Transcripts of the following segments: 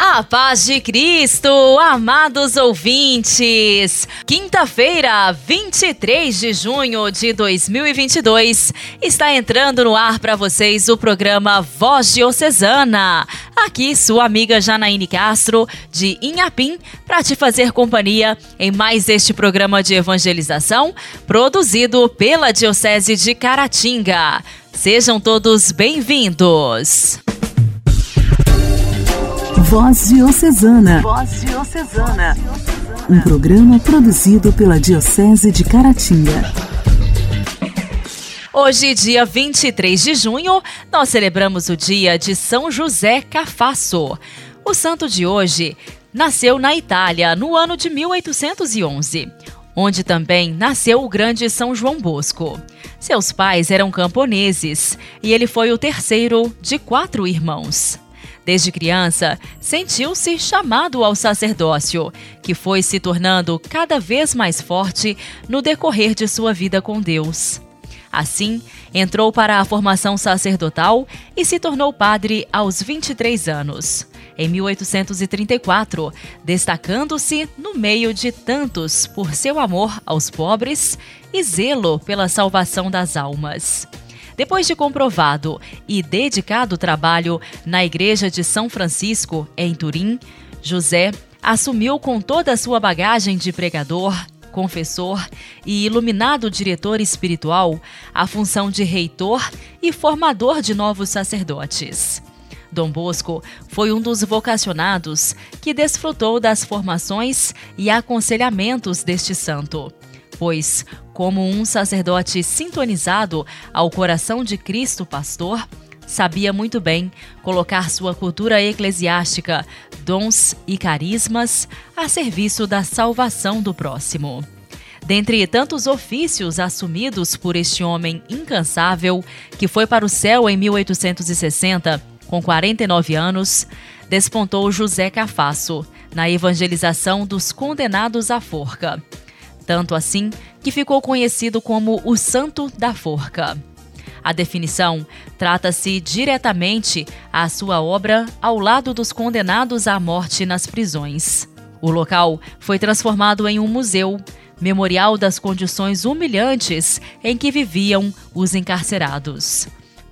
A paz de Cristo, amados ouvintes! Quinta-feira, 23 de junho de 2022, está entrando no ar para vocês o programa Voz Diocesana. Aqui, sua amiga Janaíne Castro, de Inhapim, para te fazer companhia em mais este programa de evangelização, produzido pela Diocese de Caratinga. Sejam todos bem-vindos! Voz Diocesana. Voz Diocesana. Um programa produzido pela Diocese de Caratinga. Hoje, dia 23 de junho, nós celebramos o dia de São José Cafasso. O santo de hoje nasceu na Itália no ano de 1811, onde também nasceu o grande São João Bosco. Seus pais eram camponeses e ele foi o terceiro de quatro irmãos. Desde criança, sentiu-se chamado ao sacerdócio, que foi se tornando cada vez mais forte no decorrer de sua vida com Deus. Assim, entrou para a formação sacerdotal e se tornou padre aos 23 anos, em 1834, destacando-se no meio de tantos por seu amor aos pobres e zelo pela salvação das almas. Depois de comprovado e dedicado trabalho na Igreja de São Francisco, em Turim, José assumiu com toda a sua bagagem de pregador, confessor e iluminado diretor espiritual a função de reitor e formador de novos sacerdotes. Dom Bosco foi um dos vocacionados que desfrutou das formações e aconselhamentos deste santo pois, como um sacerdote sintonizado ao coração de Cristo Pastor, sabia muito bem colocar sua cultura eclesiástica, dons e carismas a serviço da salvação do próximo. Dentre tantos ofícios assumidos por este homem incansável, que foi para o céu em 1860, com 49 anos, despontou José Cafasso na evangelização dos condenados à forca tanto assim que ficou conhecido como o Santo da Forca. A definição trata-se diretamente à sua obra ao lado dos condenados à morte nas prisões. O local foi transformado em um museu, memorial das condições humilhantes em que viviam os encarcerados.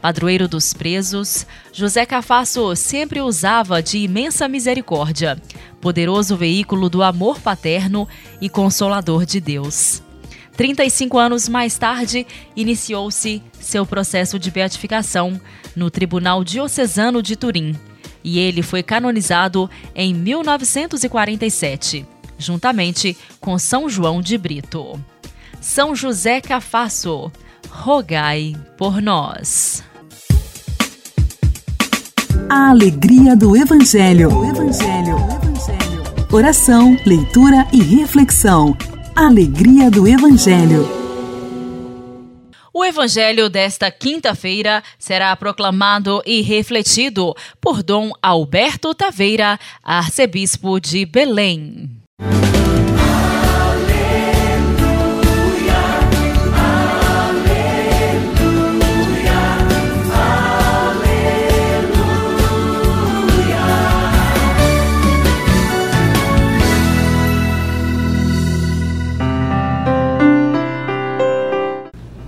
Padroeiro dos presos, José Cafasso sempre usava de imensa misericórdia, poderoso veículo do amor paterno e consolador de Deus. 35 anos mais tarde, iniciou-se seu processo de beatificação no Tribunal Diocesano de Turim, e ele foi canonizado em 1947, juntamente com São João de Brito. São José Cafasso, rogai por nós. A alegria do Evangelho. O Evangelho. O Evangelho. Oração, leitura e reflexão. Alegria do Evangelho. O Evangelho desta quinta-feira será proclamado e refletido por Dom Alberto Taveira, arcebispo de Belém.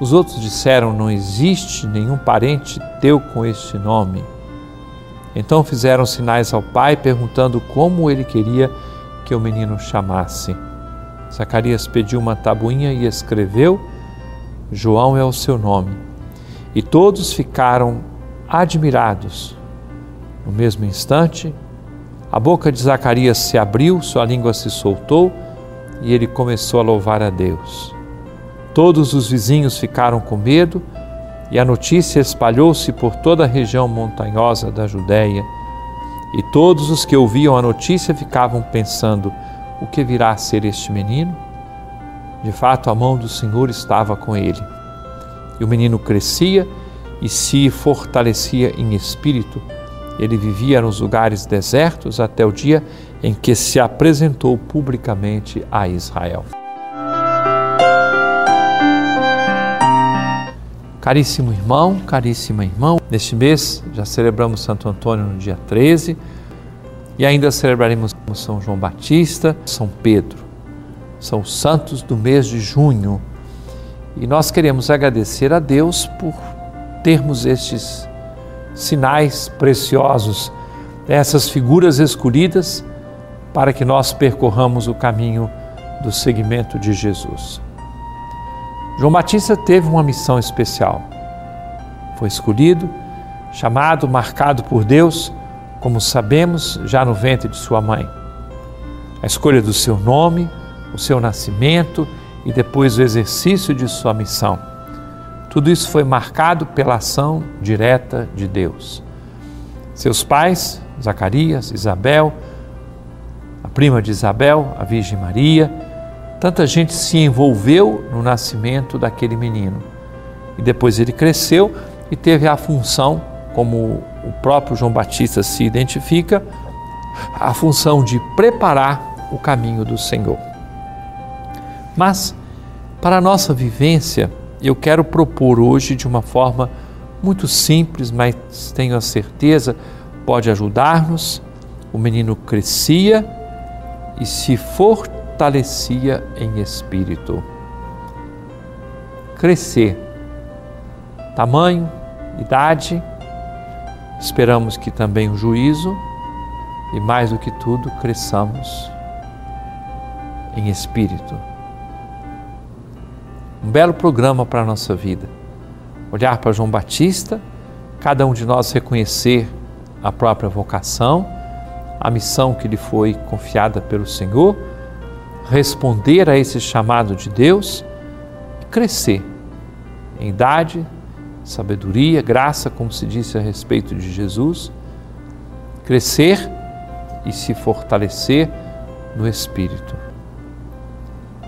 Os outros disseram: Não existe nenhum parente teu com este nome. Então fizeram sinais ao pai, perguntando como ele queria que o menino chamasse. Zacarias pediu uma tabuinha e escreveu: João é o seu nome. E todos ficaram admirados. No mesmo instante, a boca de Zacarias se abriu, sua língua se soltou e ele começou a louvar a Deus. Todos os vizinhos ficaram com medo E a notícia espalhou-se por toda a região montanhosa da Judéia. E todos os que ouviam a notícia ficavam pensando: o que virá a ser este menino? De fato, a mão do Senhor estava com ele. E o menino crescia e se fortalecia em espírito. Ele vivia nos lugares desertos até o dia em que se apresentou publicamente a Israel. Caríssimo irmão, caríssima irmã, neste mês já celebramos Santo Antônio no dia 13 e ainda celebraremos São João Batista, São Pedro. São os santos do mês de junho. E nós queremos agradecer a Deus por termos estes sinais preciosos, essas figuras escolhidas para que nós percorramos o caminho do seguimento de Jesus. João Batista teve uma missão especial. Foi escolhido, chamado, marcado por Deus, como sabemos, já no ventre de sua mãe. A escolha do seu nome, o seu nascimento e depois o exercício de sua missão. Tudo isso foi marcado pela ação direta de Deus. Seus pais, Zacarias, Isabel, a prima de Isabel, a Virgem Maria, Tanta gente se envolveu no nascimento daquele menino. E depois ele cresceu e teve a função, como o próprio João Batista se identifica, a função de preparar o caminho do Senhor. Mas, para a nossa vivência, eu quero propor hoje de uma forma muito simples, mas tenho a certeza pode ajudar-nos. O menino crescia e se fortaleceu fortalecia em espírito. Crescer, tamanho, idade, esperamos que também o juízo e mais do que tudo cresçamos em espírito. Um belo programa para a nossa vida. Olhar para João Batista, cada um de nós reconhecer a própria vocação, a missão que lhe foi confiada pelo Senhor responder a esse chamado de Deus e crescer em idade, sabedoria, graça, como se disse a respeito de Jesus, crescer e se fortalecer no Espírito.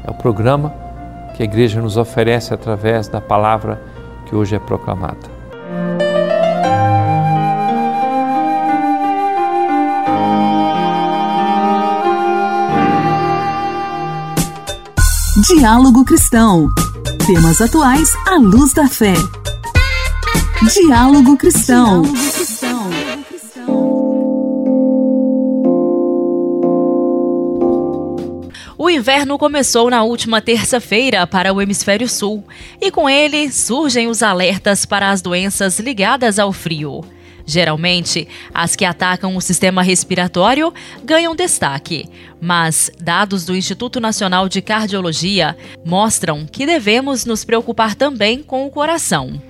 É o programa que a igreja nos oferece através da palavra que hoje é proclamada. Diálogo Cristão. Temas atuais à luz da fé. Diálogo Cristão. O inverno começou na última terça-feira para o Hemisfério Sul e com ele surgem os alertas para as doenças ligadas ao frio. Geralmente, as que atacam o sistema respiratório ganham destaque, mas dados do Instituto Nacional de Cardiologia mostram que devemos nos preocupar também com o coração.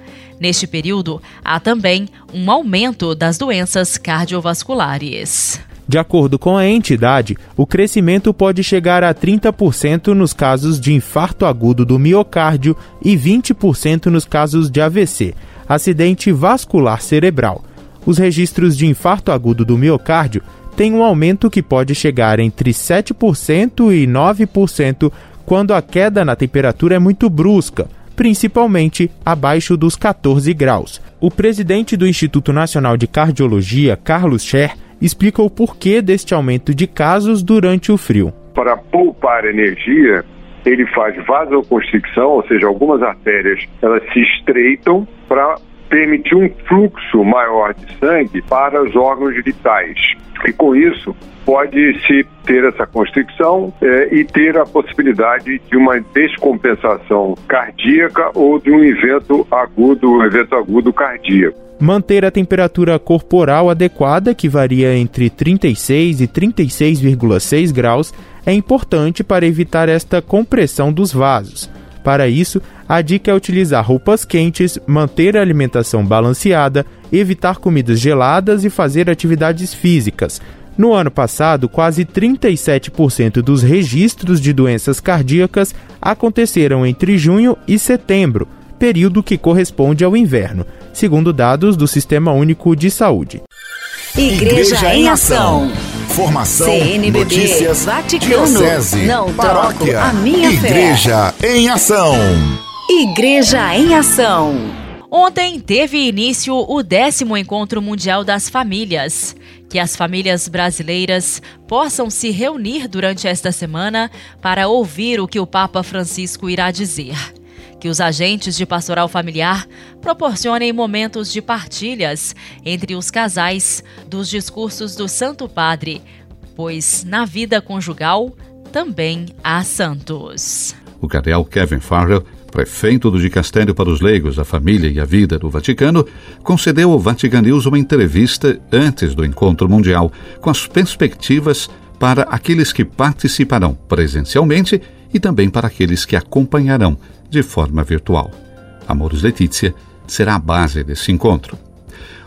Neste período, há também um aumento das doenças cardiovasculares. De acordo com a entidade, o crescimento pode chegar a 30% nos casos de infarto agudo do miocárdio e 20% nos casos de AVC, acidente vascular cerebral os registros de infarto agudo do miocárdio têm um aumento que pode chegar entre 7% e 9% quando a queda na temperatura é muito brusca, principalmente abaixo dos 14 graus. O presidente do Instituto Nacional de Cardiologia, Carlos Scher, explica o porquê deste aumento de casos durante o frio. Para poupar energia, ele faz vasoconstricção, ou seja, algumas artérias elas se estreitam para permitir um fluxo maior de sangue para os órgãos vitais. E com isso, pode-se ter essa constricção eh, e ter a possibilidade de uma descompensação cardíaca ou de um evento agudo, um evento agudo cardíaco. Manter a temperatura corporal adequada, que varia entre 36 e 36,6 graus, é importante para evitar esta compressão dos vasos. Para isso, a dica é utilizar roupas quentes, manter a alimentação balanceada, evitar comidas geladas e fazer atividades físicas. No ano passado, quase 37% dos registros de doenças cardíacas aconteceram entre junho e setembro, período que corresponde ao inverno, segundo dados do Sistema Único de Saúde. Igreja, Igreja em Ação. Formação, CNBB, notícias, Vaticano, diocese, não paróquia, troco a minha Igreja fé. em Ação. Igreja em Ação. Ontem teve início o décimo Encontro Mundial das Famílias. Que as famílias brasileiras possam se reunir durante esta semana para ouvir o que o Papa Francisco irá dizer. Que os agentes de pastoral familiar proporcionem momentos de partilhas entre os casais dos discursos do Santo Padre, pois na vida conjugal também há santos. O cardeal Kevin Farrell prefeito do Dicastério para os Leigos, a Família e a Vida do Vaticano, concedeu ao Vatican News uma entrevista antes do encontro mundial, com as perspectivas para aqueles que participarão presencialmente e também para aqueles que acompanharão de forma virtual. Amores Letícia será a base desse encontro.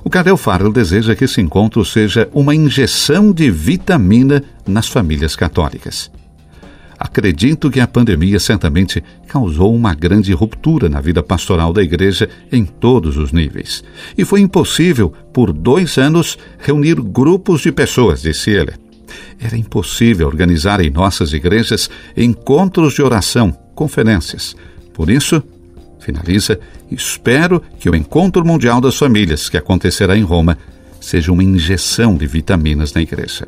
O Carel Farrell deseja que esse encontro seja uma injeção de vitamina nas famílias católicas. Acredito que a pandemia certamente causou uma grande ruptura na vida pastoral da igreja em todos os níveis. E foi impossível, por dois anos, reunir grupos de pessoas, disse ele. Era impossível organizar em nossas igrejas encontros de oração, conferências. Por isso, finaliza, espero que o Encontro Mundial das Famílias, que acontecerá em Roma, seja uma injeção de vitaminas na igreja.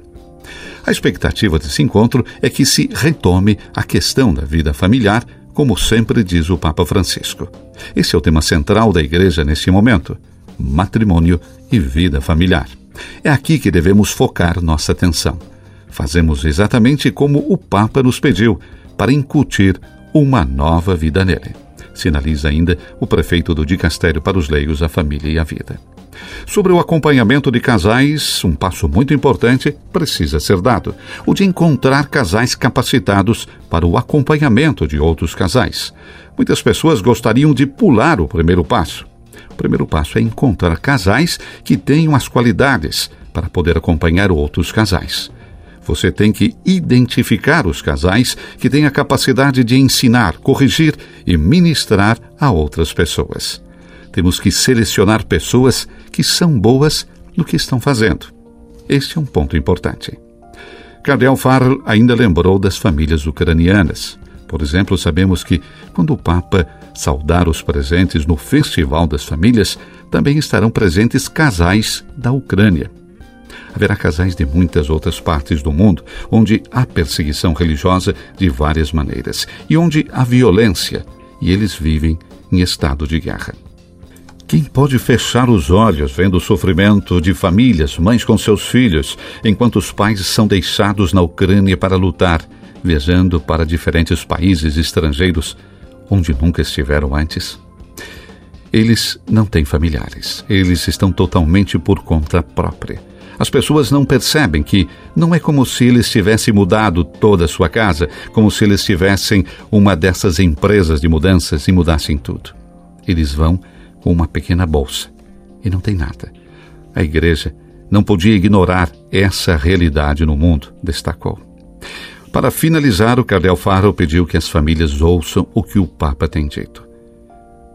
A expectativa desse encontro é que se retome a questão da vida familiar, como sempre diz o Papa Francisco. Esse é o tema central da Igreja neste momento: matrimônio e vida familiar. É aqui que devemos focar nossa atenção. Fazemos exatamente como o Papa nos pediu, para incutir uma nova vida nele. Sinaliza ainda o prefeito do Dicastério para os Leigos, a Família e a Vida. Sobre o acompanhamento de casais, um passo muito importante precisa ser dado: o de encontrar casais capacitados para o acompanhamento de outros casais. Muitas pessoas gostariam de pular o primeiro passo. O primeiro passo é encontrar casais que tenham as qualidades para poder acompanhar outros casais. Você tem que identificar os casais que têm a capacidade de ensinar, corrigir e ministrar a outras pessoas. Temos que selecionar pessoas que são boas no que estão fazendo. Este é um ponto importante. Cardeal Farrell ainda lembrou das famílias ucranianas. Por exemplo, sabemos que quando o Papa saudar os presentes no Festival das Famílias, também estarão presentes casais da Ucrânia. Haverá casais de muitas outras partes do mundo onde há perseguição religiosa de várias maneiras e onde há violência, e eles vivem em estado de guerra. Quem pode fechar os olhos vendo o sofrimento de famílias, mães com seus filhos, enquanto os pais são deixados na Ucrânia para lutar, viajando para diferentes países estrangeiros onde nunca estiveram antes? Eles não têm familiares, eles estão totalmente por conta própria. As pessoas não percebem que não é como se eles tivessem mudado toda a sua casa, como se eles tivessem uma dessas empresas de mudanças e mudassem tudo. Eles vão com uma pequena bolsa e não tem nada. A igreja não podia ignorar essa realidade no mundo, destacou. Para finalizar, o Cardeal Faro pediu que as famílias ouçam o que o Papa tem dito.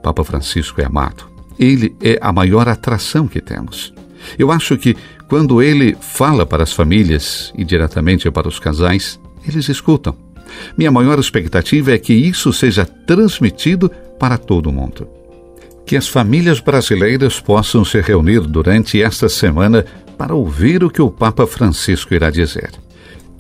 Papa Francisco é amado. Ele é a maior atração que temos. Eu acho que quando ele fala para as famílias e diretamente para os casais, eles escutam. Minha maior expectativa é que isso seja transmitido para todo mundo que as famílias brasileiras possam se reunir durante esta semana para ouvir o que o Papa Francisco irá dizer.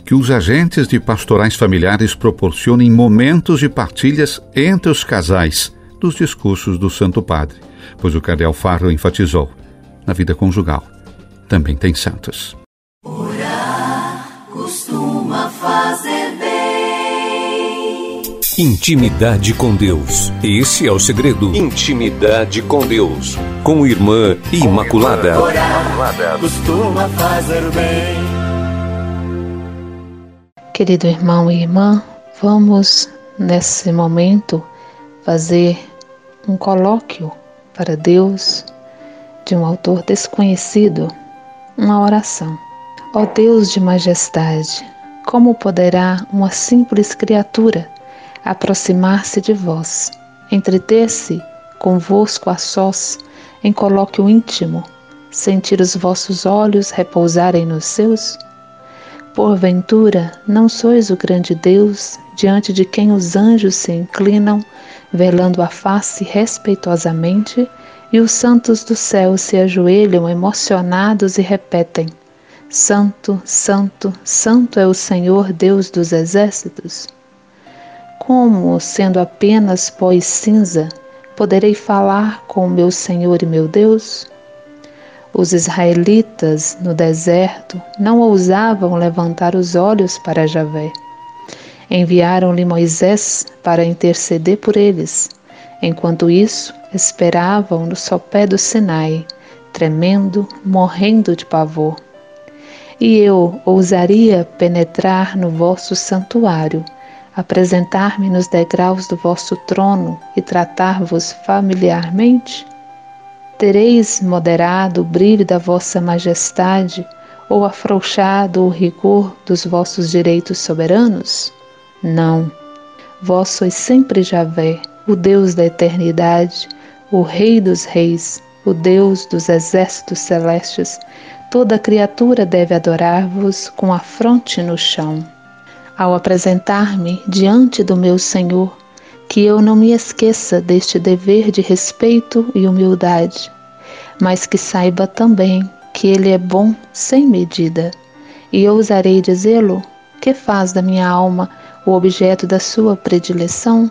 Que os agentes de pastorais familiares proporcionem momentos de partilhas entre os casais dos discursos do Santo Padre, pois o Cardeal Farro enfatizou: na vida conjugal também tem santos. Orar costuma fazer bem. Intimidade com Deus. Esse é o segredo. Intimidade com Deus. Com Irmã Imaculada. Orar costuma fazer bem. Querido irmão e irmã, vamos nesse momento fazer um colóquio para Deus de um autor desconhecido, uma oração. Ó Deus de majestade, como poderá uma simples criatura aproximar-se de vós, entreter-se convosco a sós, em colóquio íntimo, sentir os vossos olhos repousarem nos seus? Porventura, não sois o grande Deus, diante de quem os anjos se inclinam, velando a face respeitosamente, e os santos do céu se ajoelham emocionados e repetem: Santo, Santo, Santo é o Senhor Deus dos exércitos? Como, sendo apenas pó e cinza, poderei falar com o meu Senhor e meu Deus? Os israelitas no deserto não ousavam levantar os olhos para Javé. Enviaram-lhe Moisés para interceder por eles. Enquanto isso, esperavam no sopé do Sinai, tremendo, morrendo de pavor. E eu ousaria penetrar no vosso santuário, apresentar-me nos degraus do vosso trono e tratar-vos familiarmente? Tereis moderado o brilho da vossa majestade ou afrouxado o rigor dos vossos direitos soberanos? Não. Vós sois sempre Javé, o Deus da eternidade, o Rei dos reis, o Deus dos exércitos celestes. Toda criatura deve adorar-vos com a fronte no chão. Ao apresentar-me diante do meu Senhor, que eu não me esqueça deste dever de respeito e humildade, mas que saiba também que Ele é bom sem medida. E ousarei dizê-lo: que faz da minha alma o objeto da sua predileção?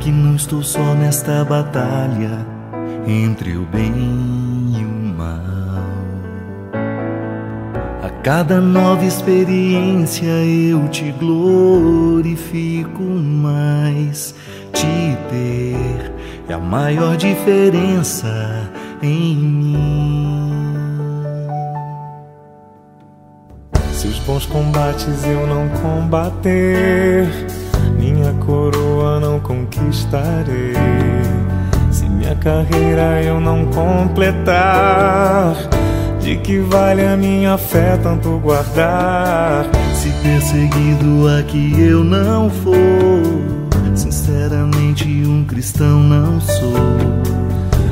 Que não estou só nesta batalha entre o bem e o mal. A cada nova experiência eu te glorifico mais. Te ter é a maior diferença em mim. Se os bons combates eu não combater, coroa não conquistarei. Se minha carreira eu não completar, de que vale a minha fé tanto guardar? Se perseguido aqui eu não for, sinceramente um cristão não sou.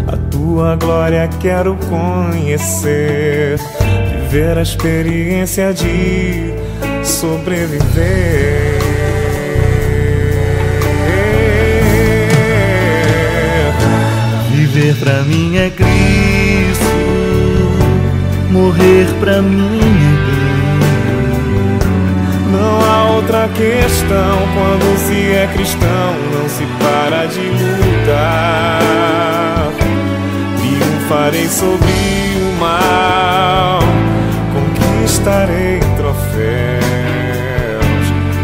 A tua glória quero conhecer viver a experiência de sobreviver. Viver pra mim é Cristo, morrer pra mim é Não há outra questão quando se é cristão, não se para de lutar. Triunfarei sobre o mal conquistarei troféus.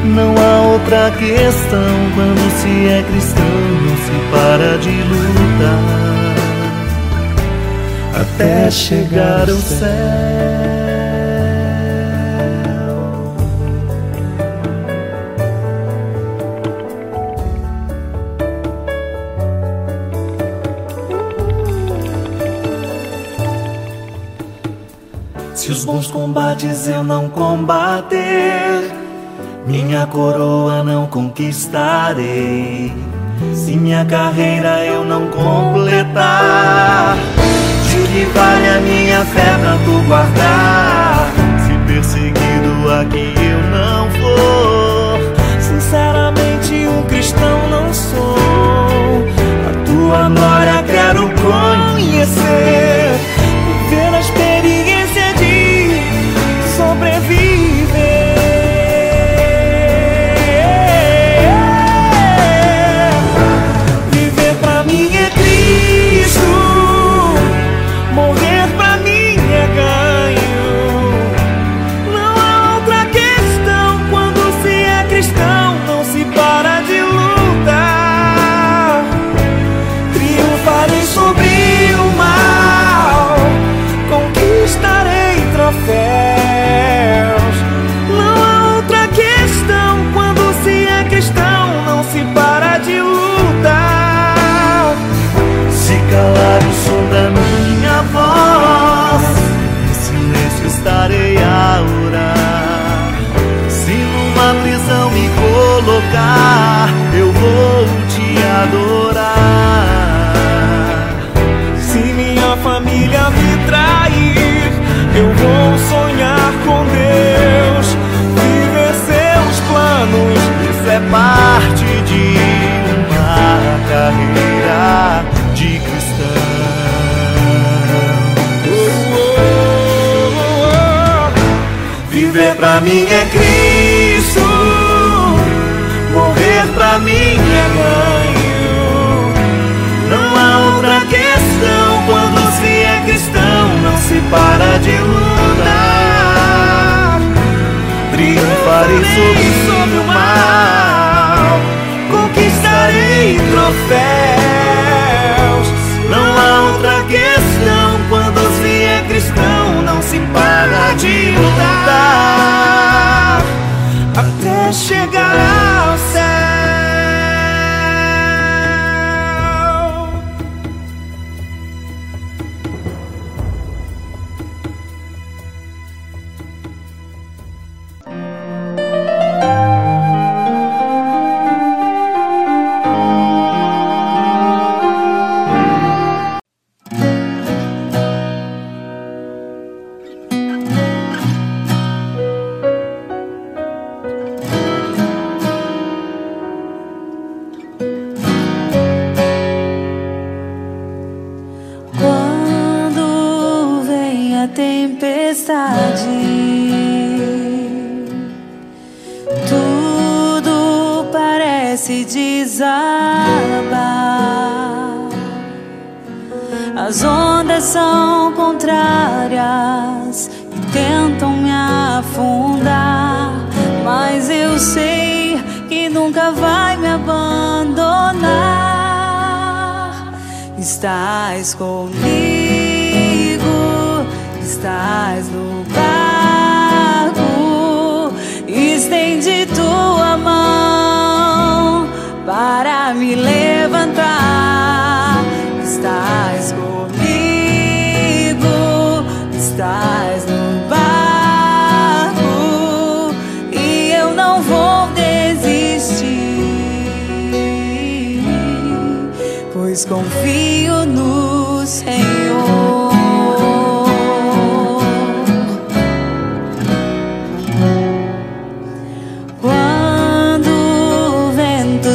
Não há outra questão quando se é cristão, não se para de lutar até chegar ao céu. Se os bons combates eu não combater, minha coroa não conquistarei. Se minha carreira eu não completar, de que vale a minha fé tanto guardar? Se perseguido aqui eu não for, sinceramente um cristão não sou. A tua glória quero conhecer, pra mim é Cristo, morrer pra mim tempestade. Tudo parece desabar. As ondas são contrárias e tentam me afundar, mas eu sei que nunca vai me abandonar. Estás comigo estás no barco, estende tua mão para me levantar. Estás comigo, estás no barco e eu não vou desistir, pois confio no Senhor.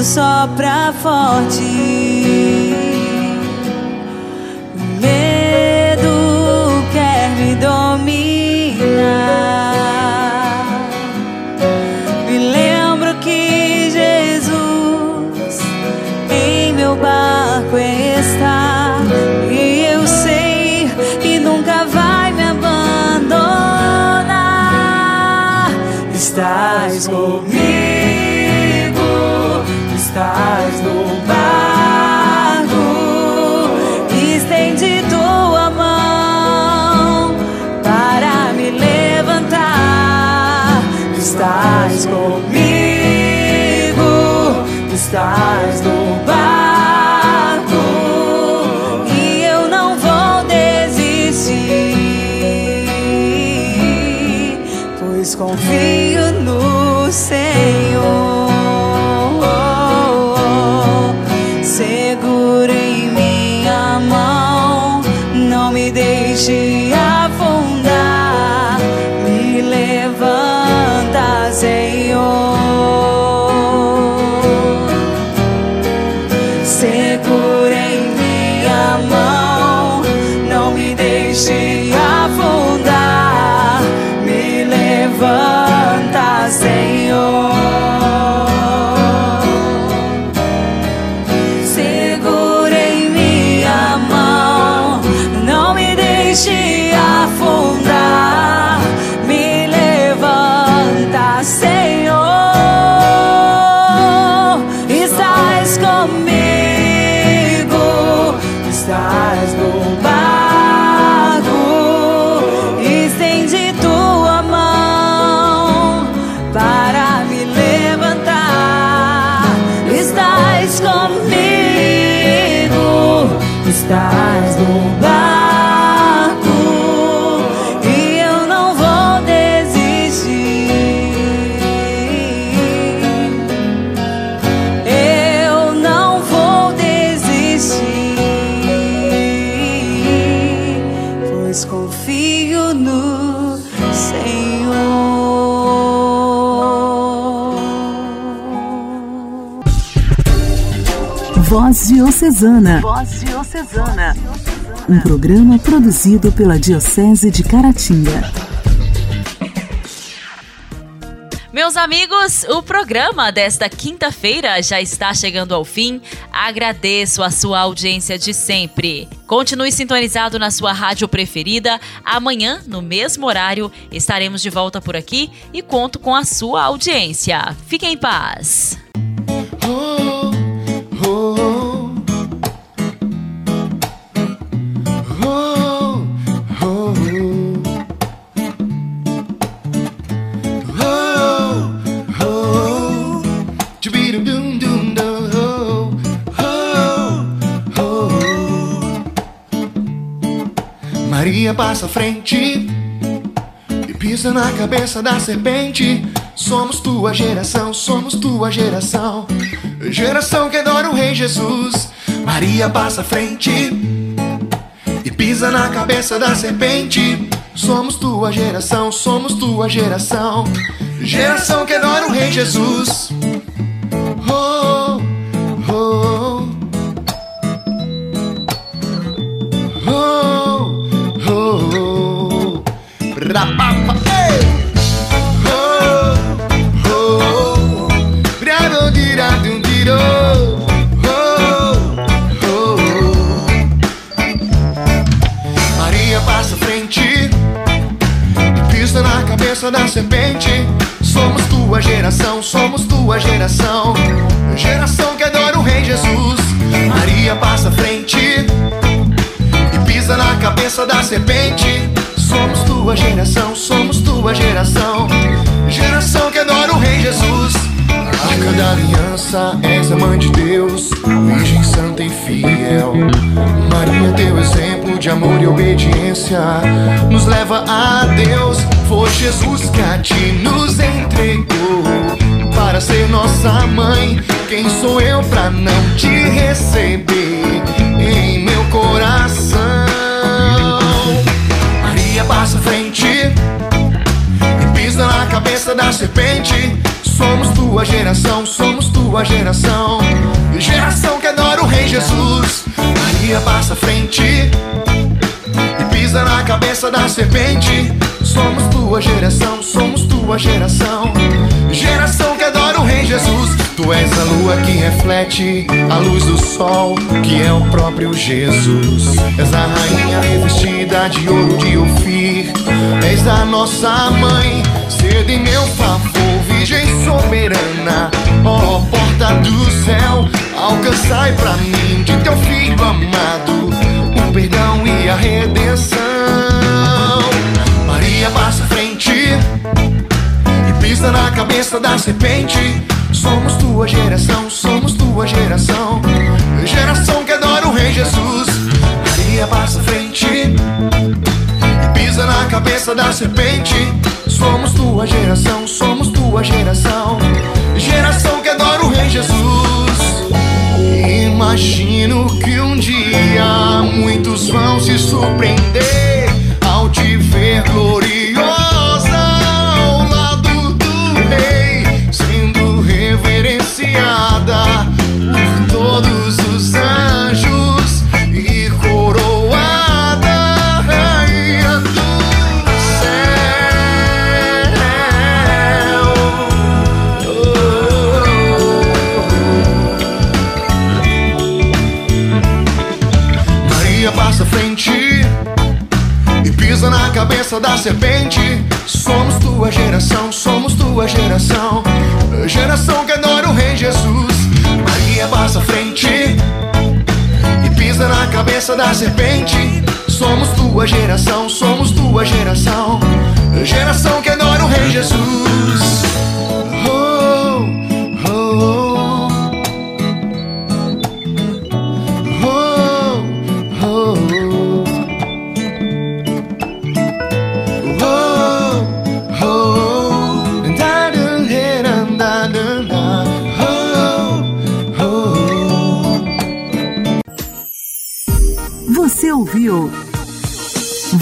sopra forte. estás no barco e eu não vou desistir, pois confio. Diocesana. Voz Diocesana. Um programa produzido pela Diocese de Caratinga. Meus amigos, o programa desta quinta-feira já está chegando ao fim. Agradeço a sua audiência de sempre. Continue sintonizado na sua rádio preferida. Amanhã, no mesmo horário, estaremos de volta por aqui e conto com a sua audiência. Fiquem em paz. Passa à frente e pisa na cabeça da serpente. Somos tua geração, somos tua geração, geração que adora o Rei Jesus. Maria passa à frente e pisa na cabeça da serpente. Somos tua geração, somos tua geração, geração que adora o Rei Jesus. Da serpente. Somos tua geração, somos tua geração. Geração que adora o Rei Jesus. Maria passa à frente e pisa na cabeça da serpente. Somos tua geração, somos tua geração. Geração que adora o Rei Jesus. Arca da aliança, és a mãe de Deus, Virgem Santa e fiel. Maria, teu exemplo de amor e obediência, nos leva a Deus. Foi Jesus que a ti nos entregou para ser nossa mãe. Quem sou eu pra não te receber em meu coração? Maria passa à frente e pisa na cabeça da serpente. Somos tua geração, somos tua geração. Geração que adora o Rei Jesus. Maria passa à frente pisa na cabeça da serpente. Somos tua geração, somos tua geração. Geração que adora o Rei Jesus. Tu és a lua que reflete a luz do sol, que é o próprio Jesus. És a rainha revestida de ouro de Ofir. És a nossa mãe, cedo em meu favor, Virgem soberana. Ó oh, porta do céu, alcançai pra mim de teu filho amado cabeça da serpente. Somos tua geração, somos tua geração, geração que adora o Rei Jesus. Maria passa frente e pisa na cabeça da serpente. Somos tua geração, somos tua geração, geração que adora o Rei Jesus. Imagino que um dia muitos vão se surpreender na cabeça da serpente. Somos tua geração, somos tua geração. Geração que adora o Rei Jesus. Maria passa à frente e pisa na cabeça da serpente. Somos tua geração, somos tua geração. Geração que adora o Rei Jesus.